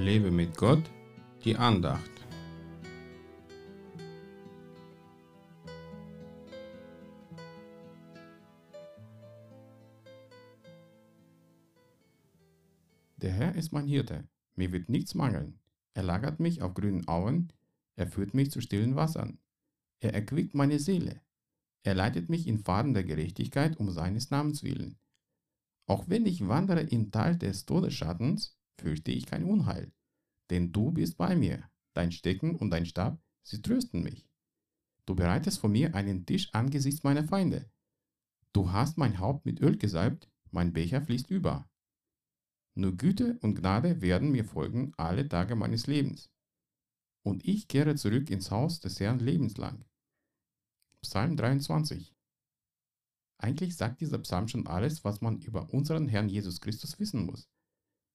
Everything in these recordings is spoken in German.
Lebe mit Gott, die Andacht. Der Herr ist mein Hirte, mir wird nichts mangeln. Er lagert mich auf grünen Auen, er führt mich zu stillen Wassern. Er erquickt meine Seele. Er leitet mich in Pfaden der Gerechtigkeit um seines Namens willen. Auch wenn ich wandere im Tal des Todesschattens, fürchte ich kein Unheil, denn du bist bei mir, dein Stecken und dein Stab, sie trösten mich. Du bereitest vor mir einen Tisch angesichts meiner Feinde. Du hast mein Haupt mit Öl gesalbt, mein Becher fließt über. Nur Güte und Gnade werden mir folgen alle Tage meines Lebens. Und ich kehre zurück ins Haus des Herrn lebenslang. Psalm 23 Eigentlich sagt dieser Psalm schon alles, was man über unseren Herrn Jesus Christus wissen muss.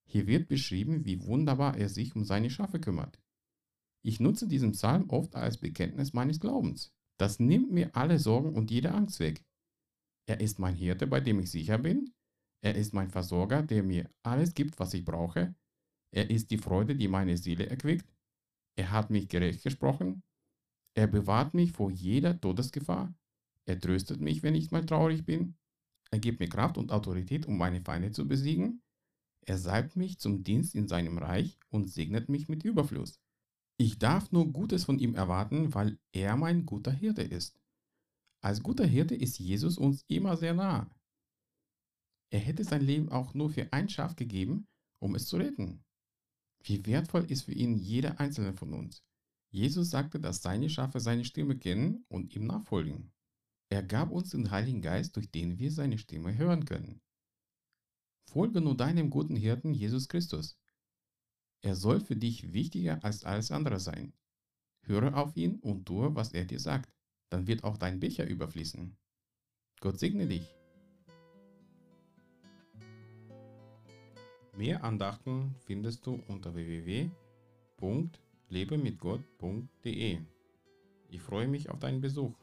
Hier wird beschrieben, wie wunderbar er sich um seine Schafe kümmert. Ich nutze diesen Psalm oft als Bekenntnis meines Glaubens. Das nimmt mir alle Sorgen und jede Angst weg. Er ist mein Hirte, bei dem ich sicher bin. Er ist mein Versorger, der mir alles gibt, was ich brauche. Er ist die Freude, die meine Seele erquickt. Er hat mich gerecht gesprochen. Er bewahrt mich vor jeder Todesgefahr. Er tröstet mich, wenn ich mal traurig bin. Er gibt mir Kraft und Autorität, um meine Feinde zu besiegen. Er salbt mich zum Dienst in seinem Reich und segnet mich mit Überfluss. Ich darf nur Gutes von ihm erwarten, weil er mein guter Hirte ist. Als guter Hirte ist Jesus uns immer sehr nah. Er hätte sein Leben auch nur für ein Schaf gegeben, um es zu retten. Wie wertvoll ist für ihn jeder einzelne von uns. Jesus sagte, dass seine Schafe seine Stimme kennen und ihm nachfolgen. Er gab uns den Heiligen Geist, durch den wir seine Stimme hören können. Folge nur deinem guten Hirten Jesus Christus. Er soll für dich wichtiger als alles andere sein. Höre auf ihn und tue, was er dir sagt. Dann wird auch dein Becher überfließen. Gott segne dich. Mehr Andachten findest du unter www.lebemitgott.de. Ich freue mich auf deinen Besuch.